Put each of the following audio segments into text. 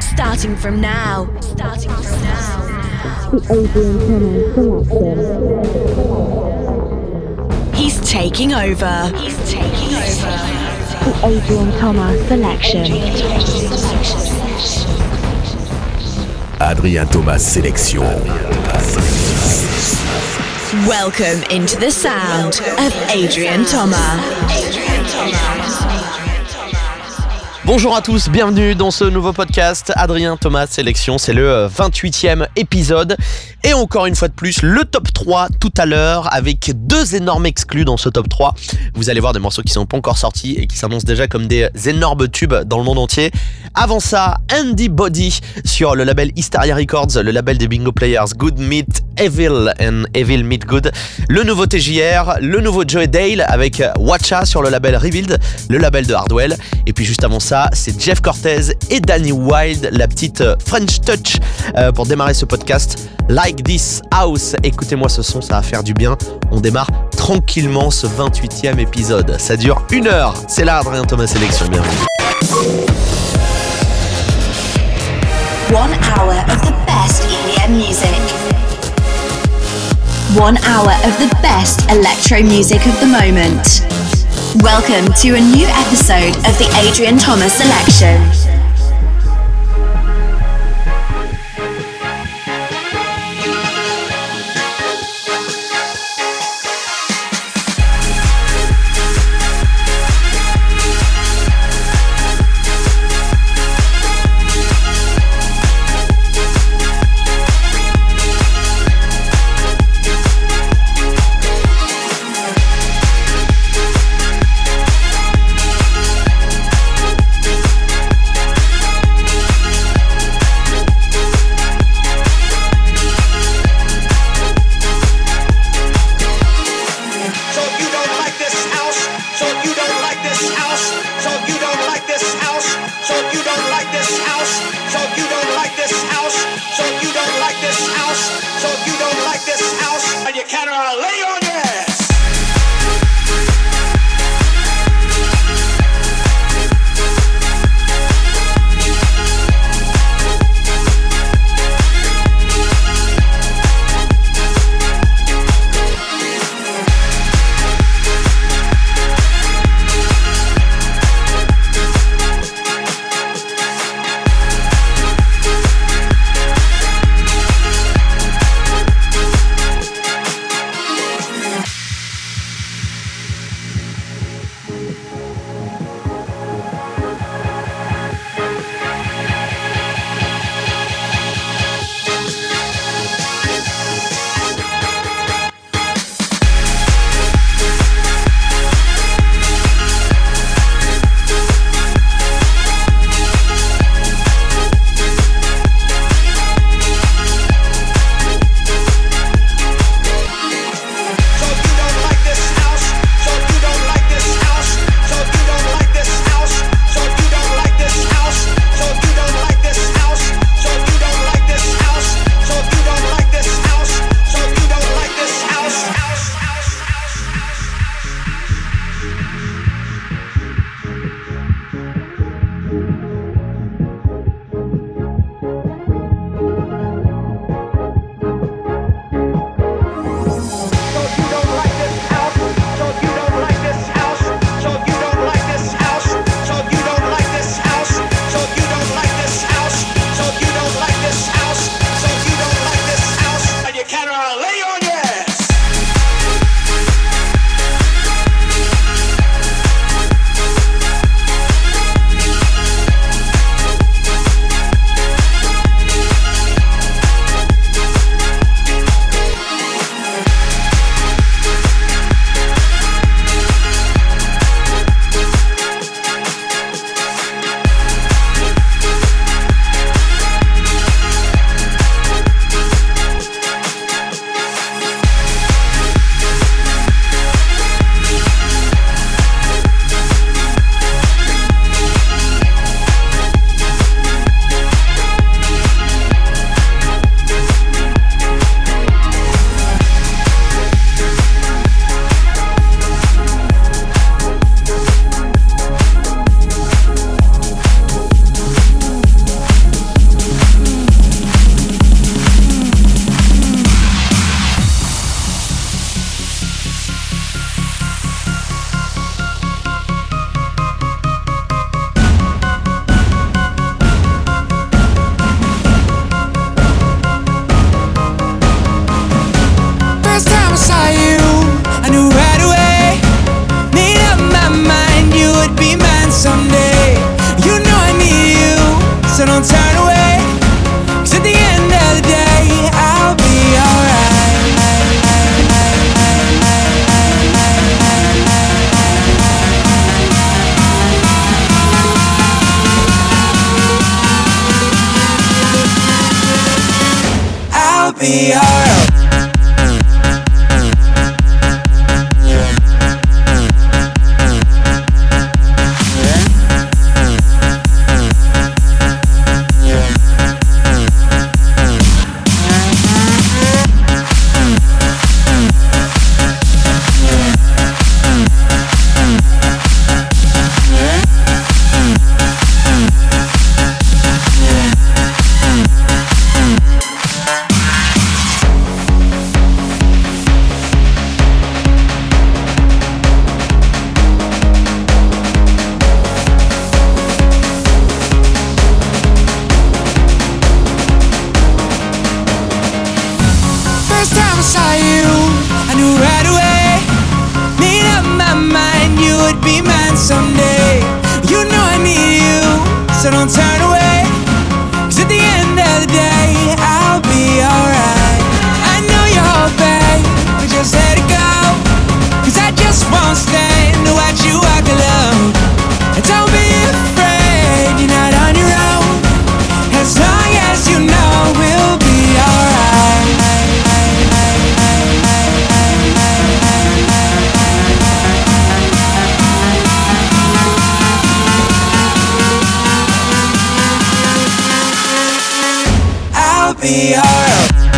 Starting from now. Starting from now. The Adrian Thomas selection. He's taking over. He's taking over. The Adrian Thomas selection. Adrien Thomas sélection. Welcome into the sound of Adrian Thomas. Bonjour à tous, bienvenue dans ce nouveau podcast Adrien Thomas Sélection, c'est le 28e épisode et encore une fois de plus le top 3 tout à l'heure avec deux énormes exclus dans ce top 3. Vous allez voir des morceaux qui sont pas encore sortis et qui s'annoncent déjà comme des énormes tubes dans le monde entier. Avant ça, Andy Body sur le label Hysteria Records, le label des Bingo Players, Good Meet Evil and Evil Meet Good. Le nouveau TJR, le nouveau Joey Dale avec Watcha sur le label Rebuild, le label de Hardwell. Et puis juste avant ça, c'est Jeff Cortez et Danny Wild, la petite French Touch euh, pour démarrer ce podcast. Like This House, écoutez-moi ce son, ça va faire du bien. On démarre tranquillement ce 28e épisode. Ça dure une heure. C'est là Adrien Thomas Sélection, bienvenue. One hour of the best EDM music. One hour of the best electro music of the moment. Welcome to a new episode of the Adrian Thomas Selection. be alright.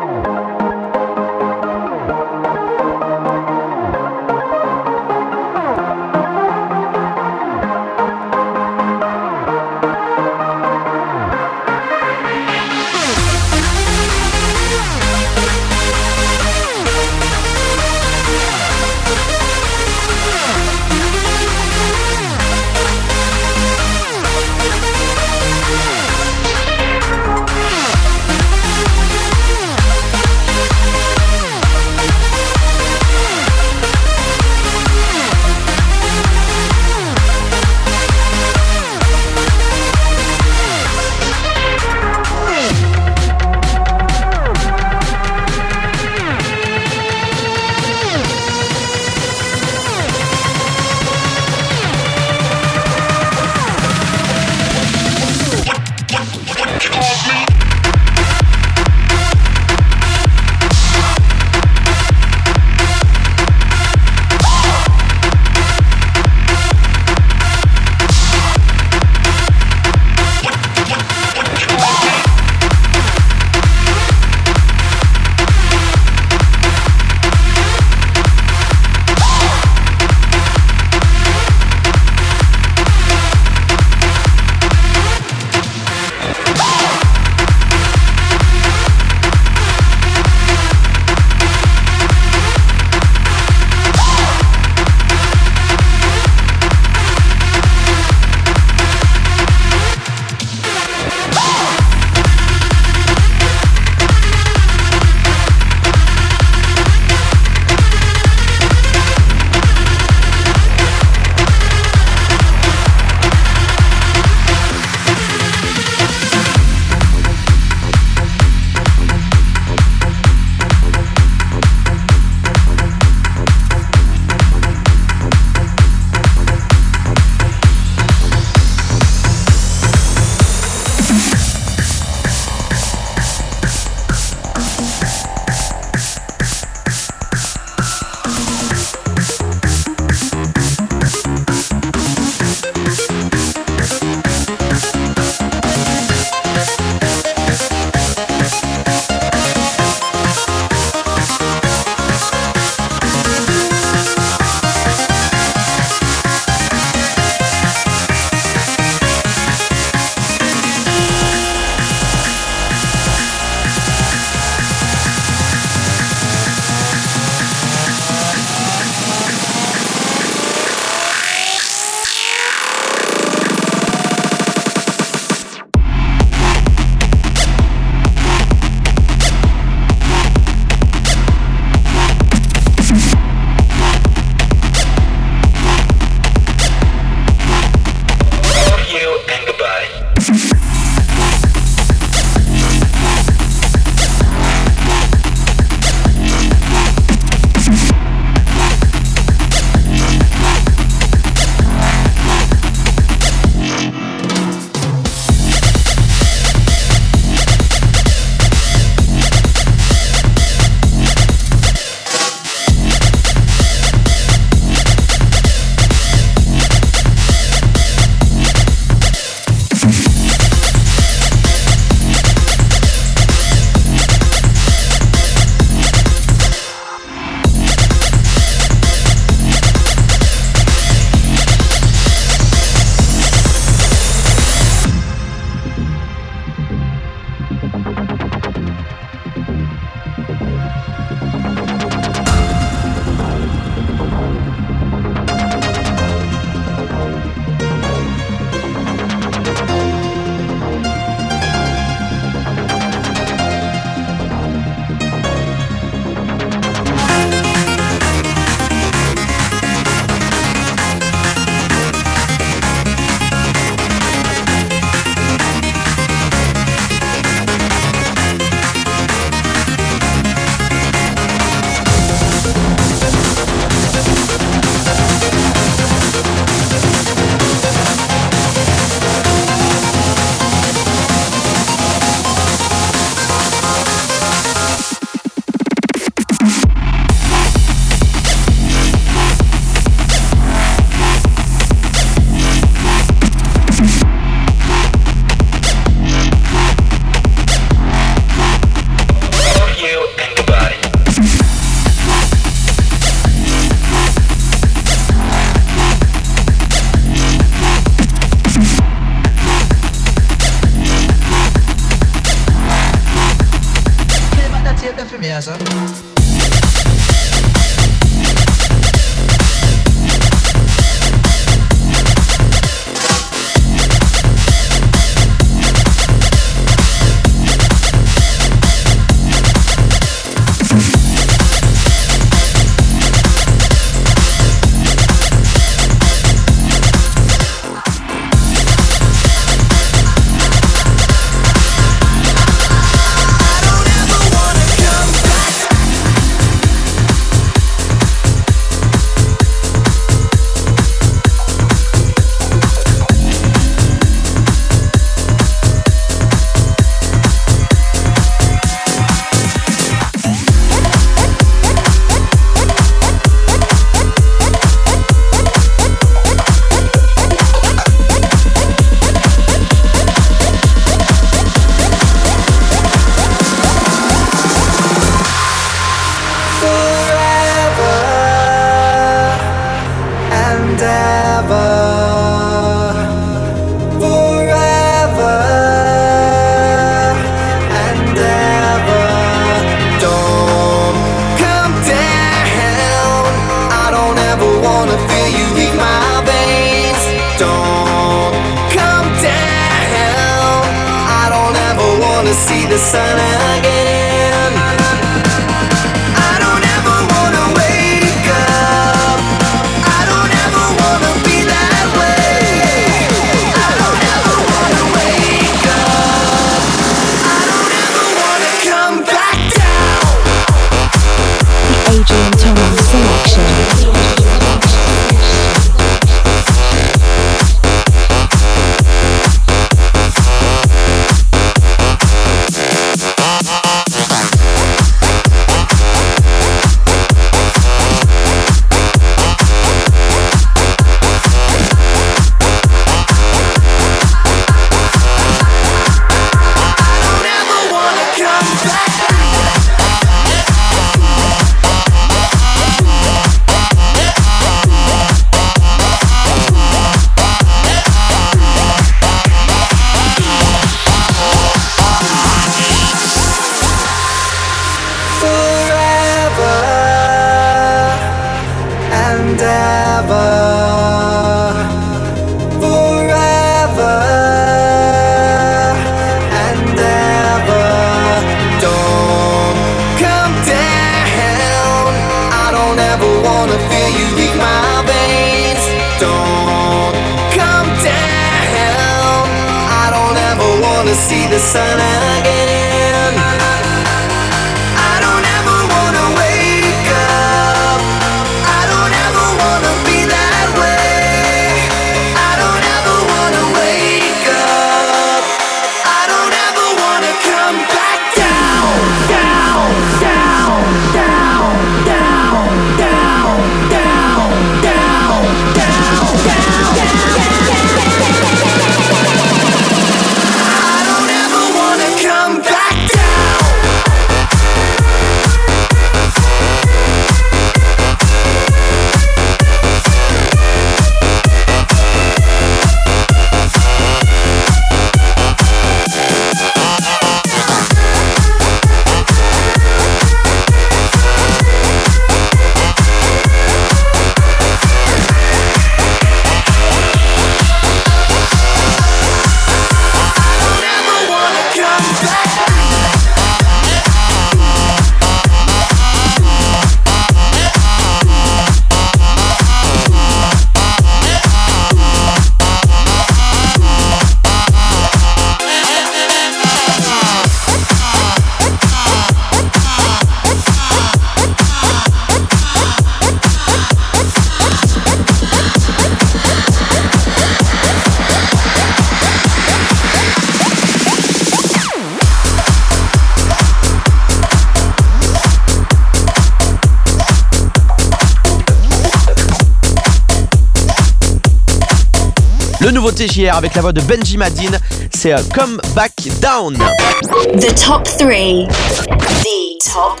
Avec la voix de Benji Madin. C'est euh, Come Back Down. The top The top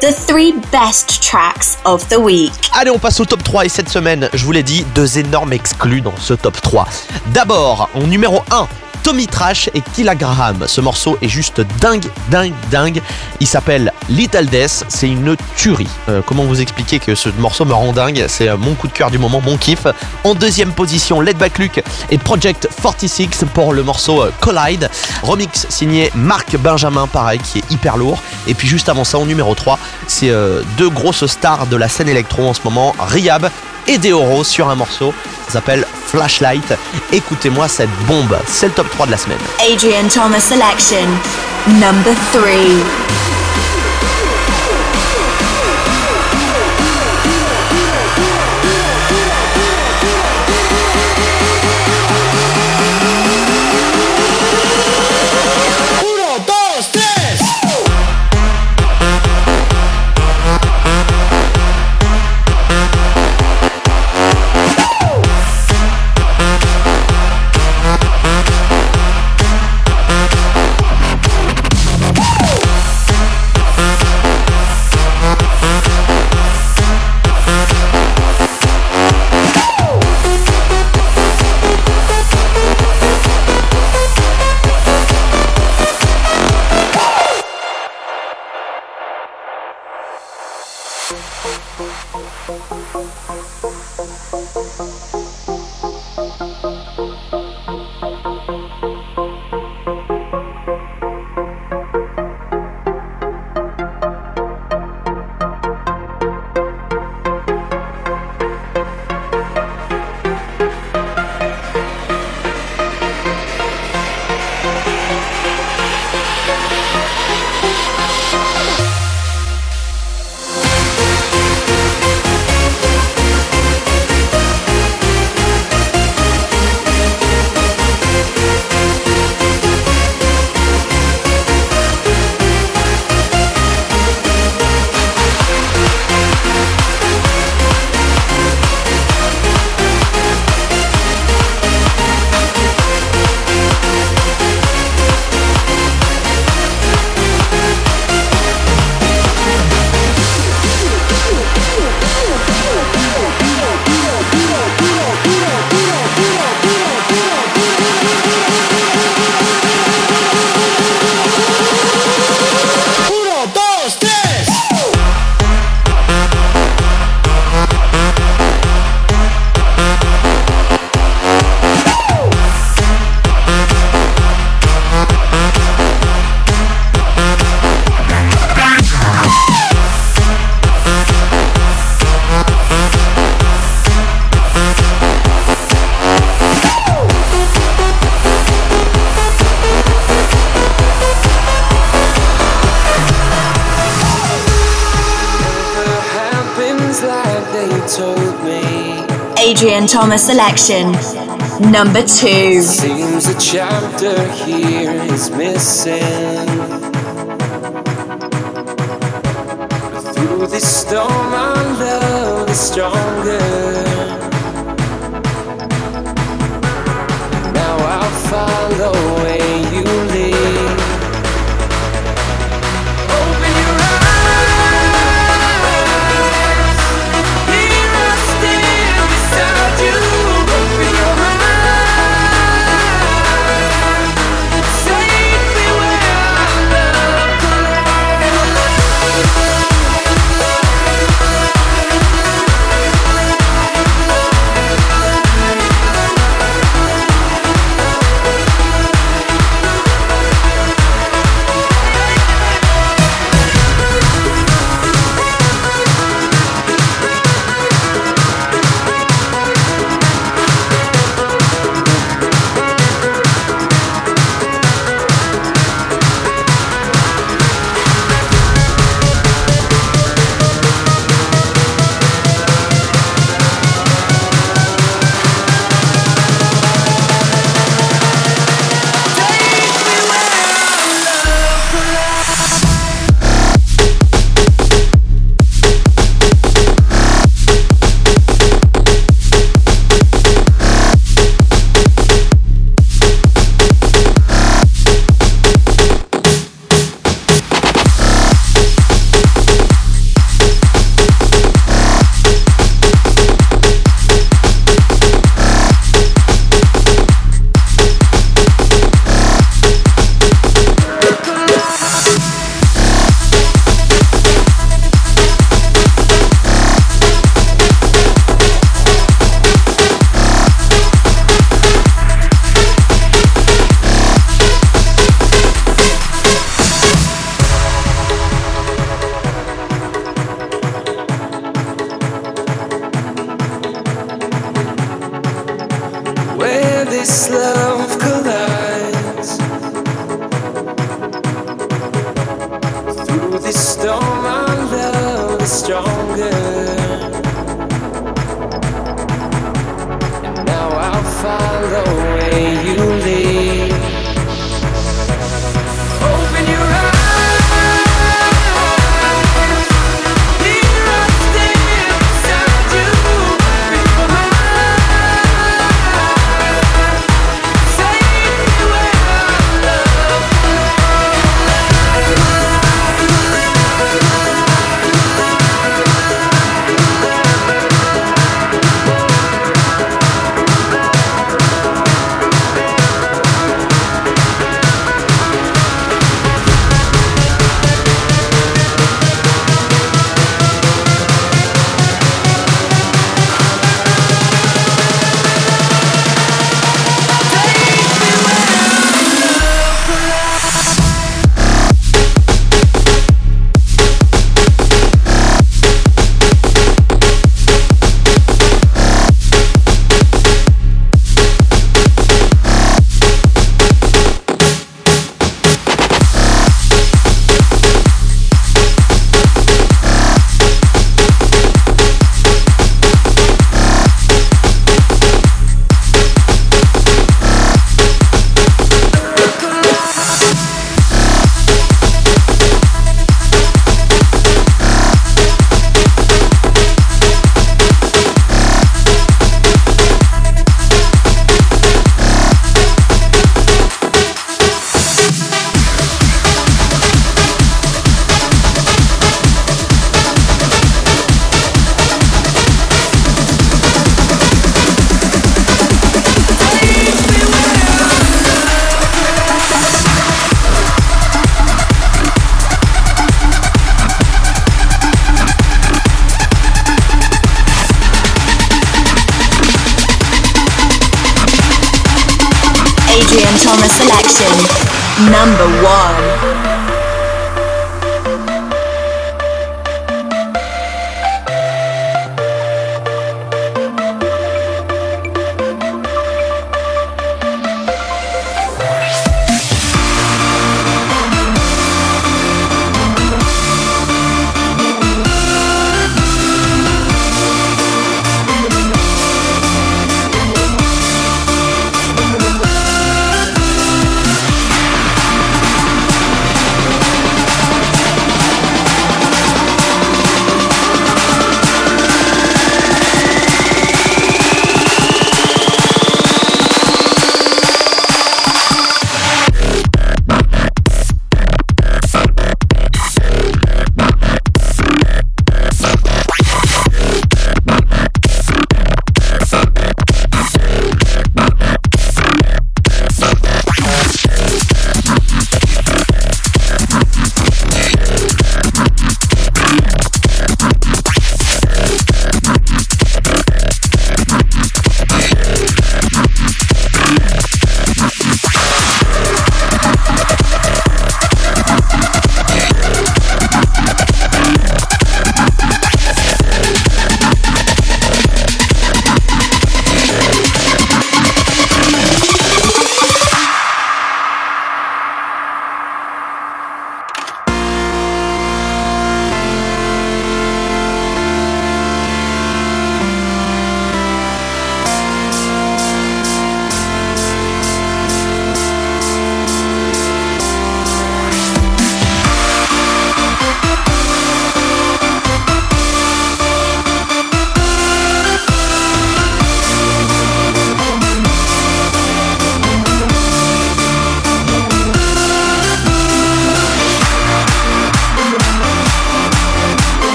The best tracks of the week. Allez, on passe au top 3 et cette semaine, je vous l'ai dit, deux énormes exclus dans ce top 3. D'abord, en numéro 1, Tommy Trash et Killa Graham. Ce morceau est juste dingue, dingue, dingue. Il s'appelle Little Death. C'est une tuerie. Euh, comment vous expliquer que ce morceau me rend dingue? C'est euh, mon coup de cœur du moment, mon kiff. En deuxième position, Led Back Luke et Project 46 pour le morceau euh, Collide. Remix signé Marc Benjamin, pareil, qui est hyper lourd. Et puis juste avant ça, en numéro 3, c'est deux grosses stars de la scène électro en ce moment, Riab et Deoro sur un morceau. Ça s'appelle Flashlight. Écoutez-moi cette bombe. C'est le top 3 de la semaine. Adrian Thomas Selection. Number 3. Thomas Selection. Number 2. Seems a chapter here is missing. But through this storm, love is stronger.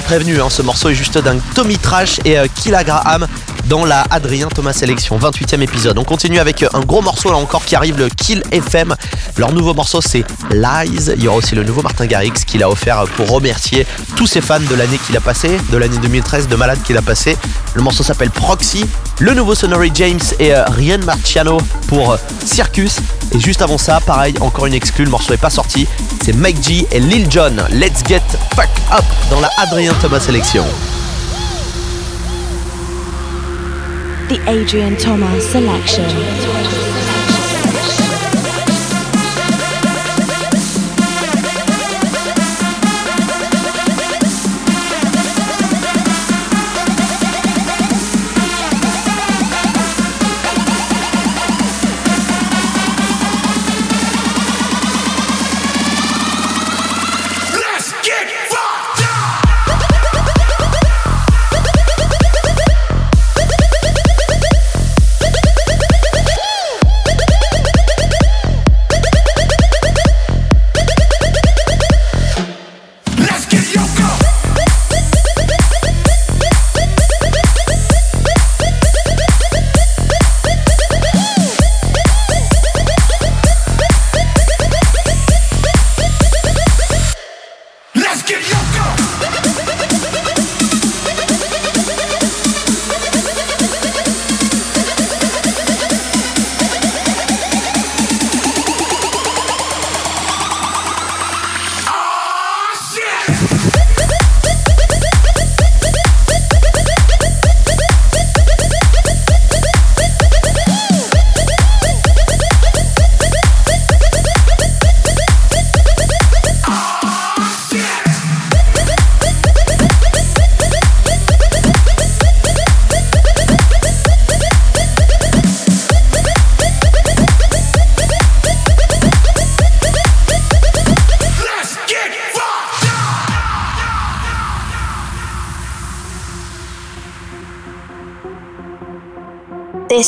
Prévenu, hein, ce morceau est juste dingue. Tommy Trash et euh, Killa Graham dans la Adrien Thomas Sélection, 28e épisode. On continue avec euh, un gros morceau là encore qui arrive, le Kill FM. Leur nouveau morceau c'est Lies. Il y aura aussi le nouveau Martin Garrix qu'il a offert pour remercier tous ses fans de l'année qu'il a passé, de l'année 2013, de malade qu'il a passé. Le morceau s'appelle Proxy. Le nouveau Sonory James et euh, Ryan Marciano pour euh, Circus. Et juste avant ça, pareil, encore une exclue, le morceau est pas sorti. C'est Mike G et Lil Jon. Let's get fuck up dans la Adrien Thomas Sélection. The Adrian Thomas Selection.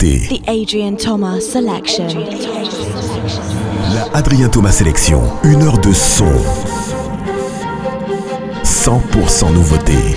The Adrian Thomas Selection. la Adrien Thomas Sélection. Une heure de son. 100% nouveauté.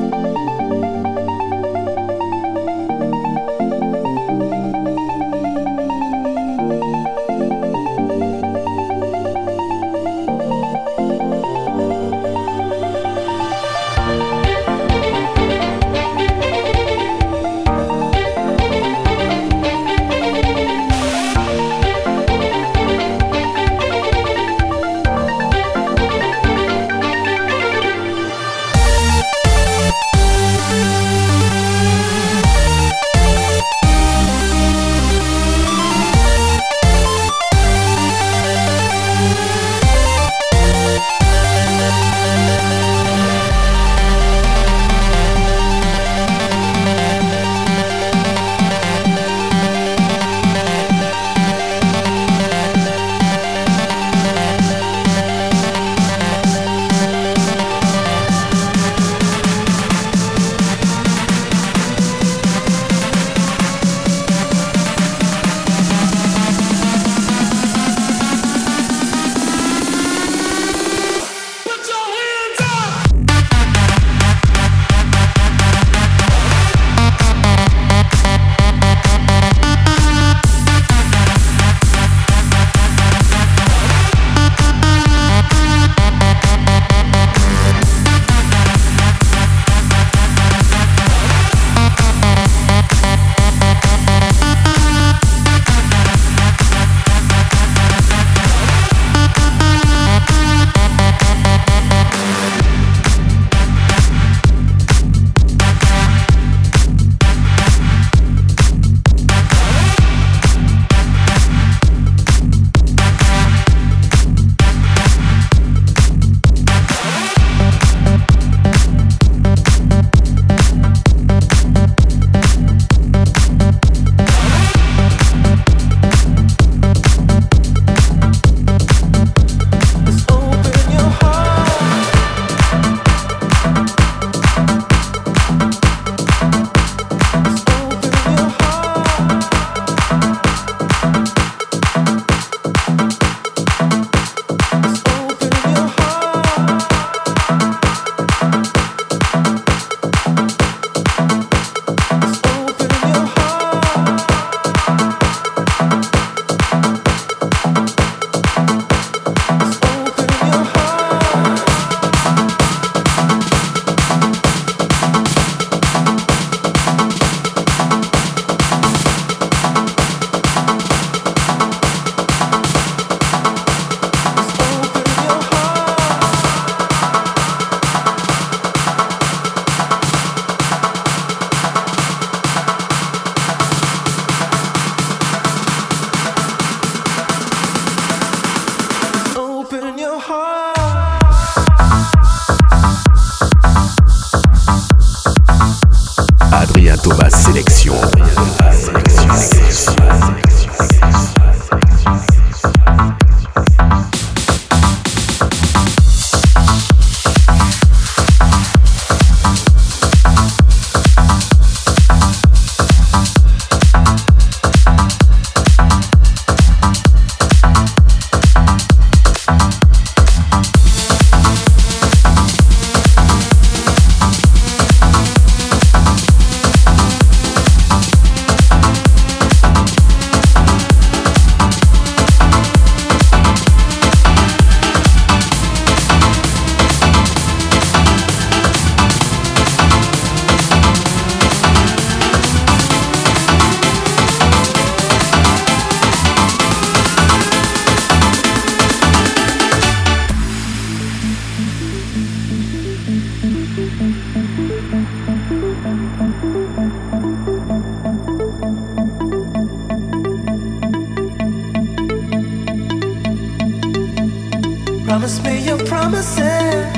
Promise me your promises,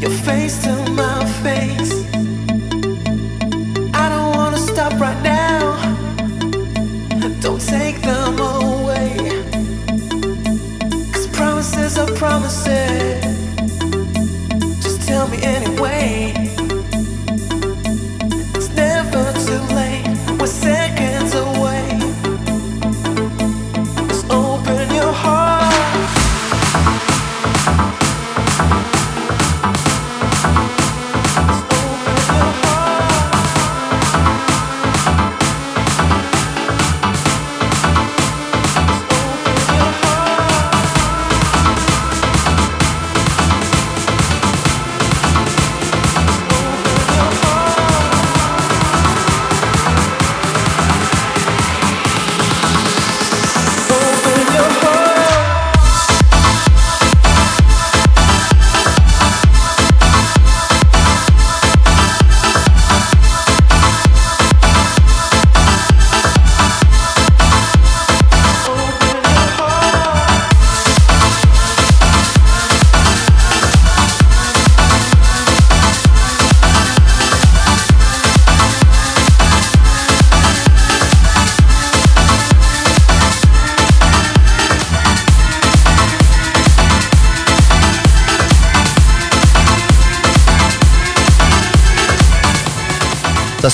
your face to my face.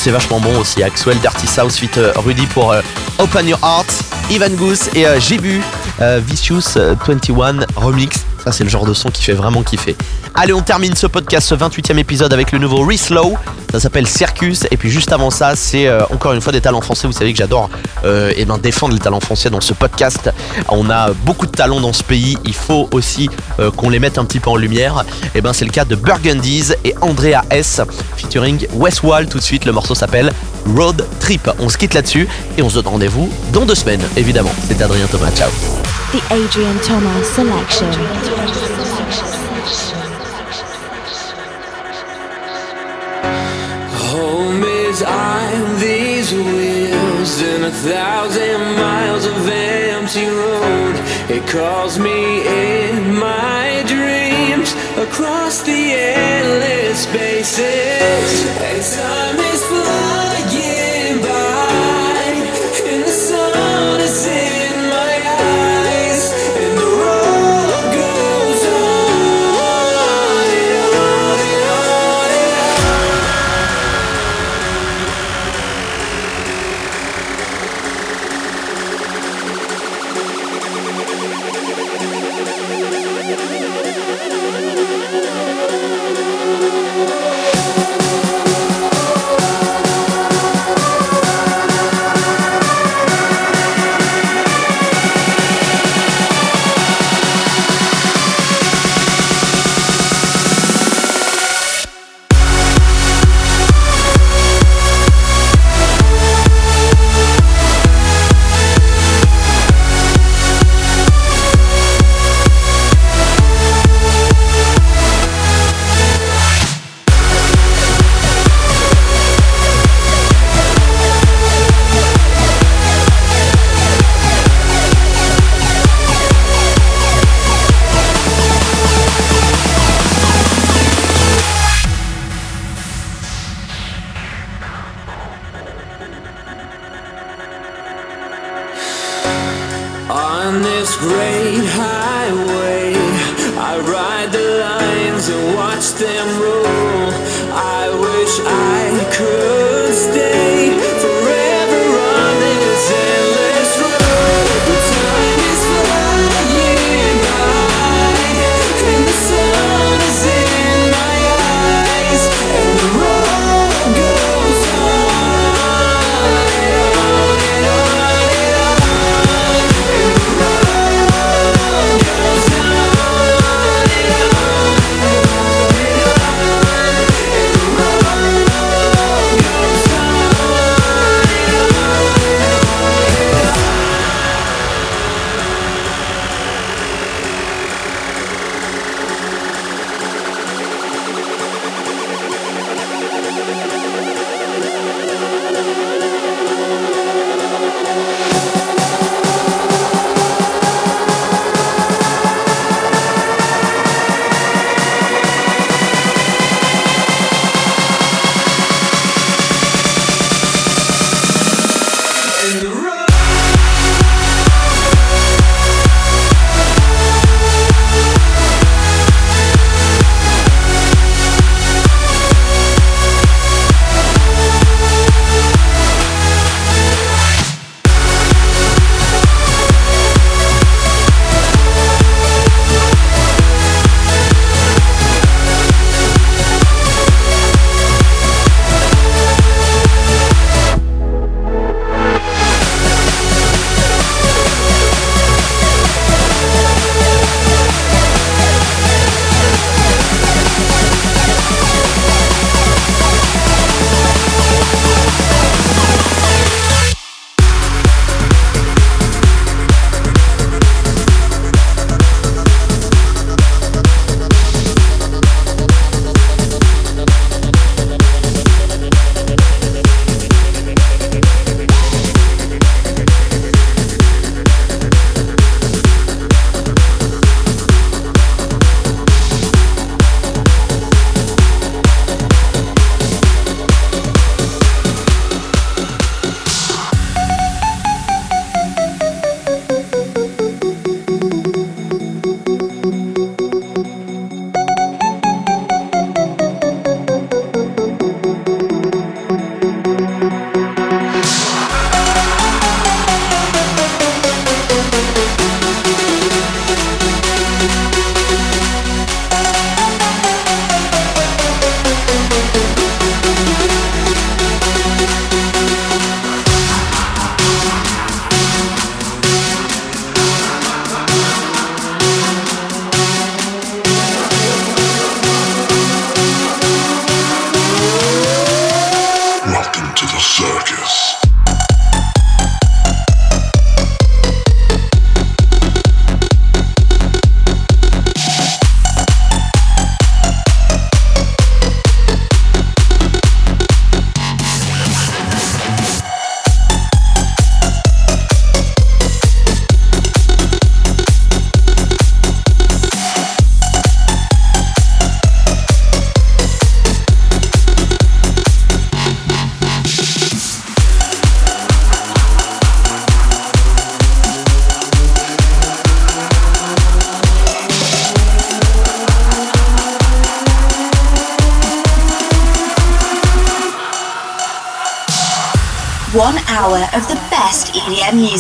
C'est vachement bon aussi. Axwell, Dirty South, suite euh, Rudy pour euh, Open Your Heart, Ivan Goose et euh, Jibu, Vicious euh, 21 Remix. C'est le genre de son qui fait vraiment kiffer. Allez, on termine ce podcast, ce 28e épisode avec le nouveau Reslow. Ça s'appelle Circus. Et puis juste avant ça, c'est euh, encore une fois des talents français. Vous savez que j'adore euh, ben, défendre les talents français dans ce podcast. On a beaucoup de talents dans ce pays. Il faut aussi euh, qu'on les mette un petit peu en lumière. Et ben c'est le cas de Burgundies et Andrea S. featuring Westwall. Tout de suite, le morceau s'appelle Road Trip. On se quitte là-dessus et on se donne rendez-vous dans deux semaines, évidemment. C'est Adrien Thomas. Ciao. The Adrian Thomas Selection. Home is on these wheels in a thousand miles of empty road. It calls me in my dreams across the endless spaces. And time is flying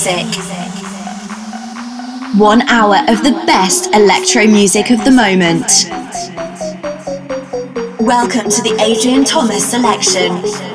music. One hour of the best electro music of the moment. Welcome to the Adrian Thomas selection.